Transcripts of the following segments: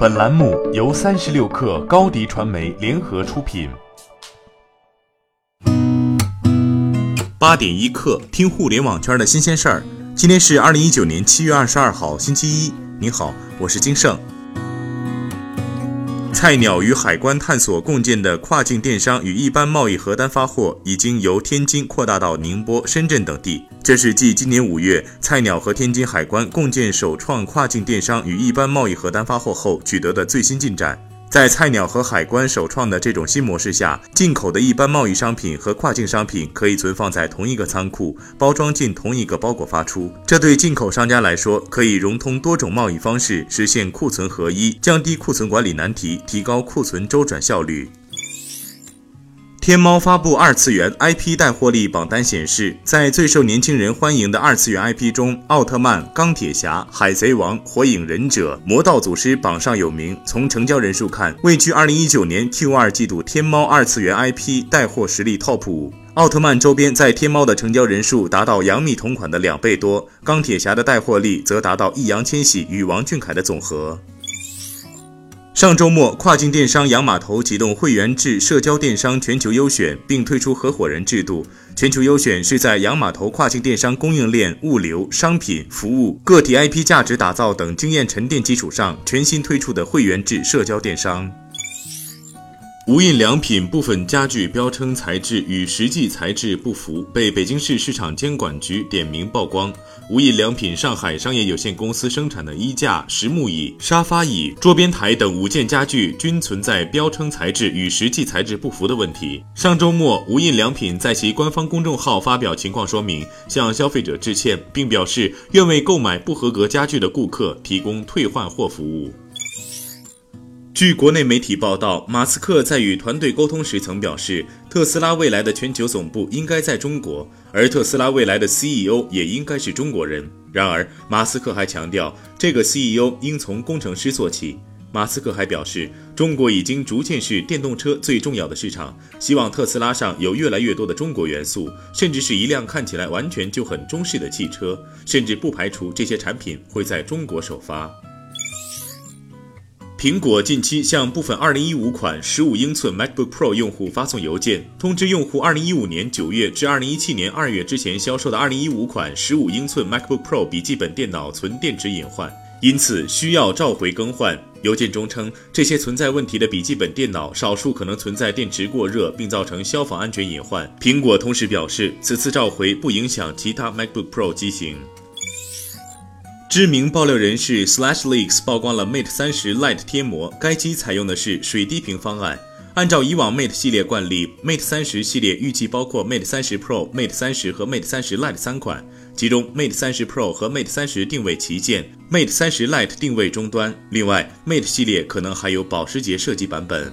本栏目由三十六氪高低传媒联合出品。八点一刻，听互联网圈的新鲜事儿。今天是二零一九年七月二十二号，星期一。你好，我是金盛。菜鸟与海关探索共建的跨境电商与一般贸易核单发货，已经由天津扩大到宁波、深圳等地。这是继今年五月菜鸟和天津海关共建首创跨境电商与一般贸易核单发货后取得的最新进展。在菜鸟和海关首创的这种新模式下，进口的一般贸易商品和跨境商品可以存放在同一个仓库，包装进同一个包裹发出。这对进口商家来说，可以融通多种贸易方式，实现库存合一，降低库存管理难题，提高库存周转效率。天猫发布二次元 IP 带货力榜单显示，在最受年轻人欢迎的二次元 IP 中，奥特曼、钢铁侠、海贼王、火影忍者、魔道祖师榜上有名。从成交人数看，位居2019年 Q 二季度天猫二次元 IP 带货实力 TOP 五。奥特曼周边在天猫的成交人数达到杨幂同款的两倍多，钢铁侠的带货力则达到易烊千玺与王俊凯的总和。上周末，跨境电商洋码头启动会员制社交电商全球优选，并推出合伙人制度。全球优选是在洋码头跨境电商供应链、物流、商品、服务、个体 IP 价值打造等经验沉淀基础上，全新推出的会员制社交电商。无印良品部分家具标称材质与实际材质不符，被北京市市场监管局点名曝光。无印良品上海商业有限公司生产的衣架、实木椅、沙发椅、桌边台等五件家具均存在标称材质与实际材质不符的问题。上周末，无印良品在其官方公众号发表情况说明，向消费者致歉，并表示愿为购买不合格家具的顾客提供退换货服务。据国内媒体报道，马斯克在与团队沟通时曾表示，特斯拉未来的全球总部应该在中国，而特斯拉未来的 CEO 也应该是中国人。然而，马斯克还强调，这个 CEO 应从工程师做起。马斯克还表示，中国已经逐渐是电动车最重要的市场，希望特斯拉上有越来越多的中国元素，甚至是一辆看起来完全就很中式的汽车，甚至不排除这些产品会在中国首发。苹果近期向部分2015款15英寸 MacBook Pro 用户发送邮件，通知用户2015年9月至2017年2月之前销售的2015款15英寸 MacBook Pro 笔记本电脑存电池隐患，因此需要召回更换。邮件中称，这些存在问题的笔记本电脑少数可能存在电池过热，并造成消防安全隐患。苹果同时表示，此次召回不影响其他 MacBook Pro 机型。知名爆料人士 Slash Leaks 曝光了 Mate 三十 Lite 贴膜，该机采用的是水滴屏方案。按照以往 Mate 系列惯例，Mate 三十系列预计包括 Mate 三十 Pro、Mate 三十和 Mate 三十 Lite 三款，其中 Mate 三十 Pro 和 Mate 三十定位旗舰，Mate 三十 Lite 定位终端。另外，Mate 系列可能还有保时捷设计版本。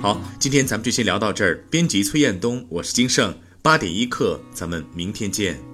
好，今天咱们就先聊到这儿。编辑崔彦东，我是金盛，八点一刻，咱们明天见。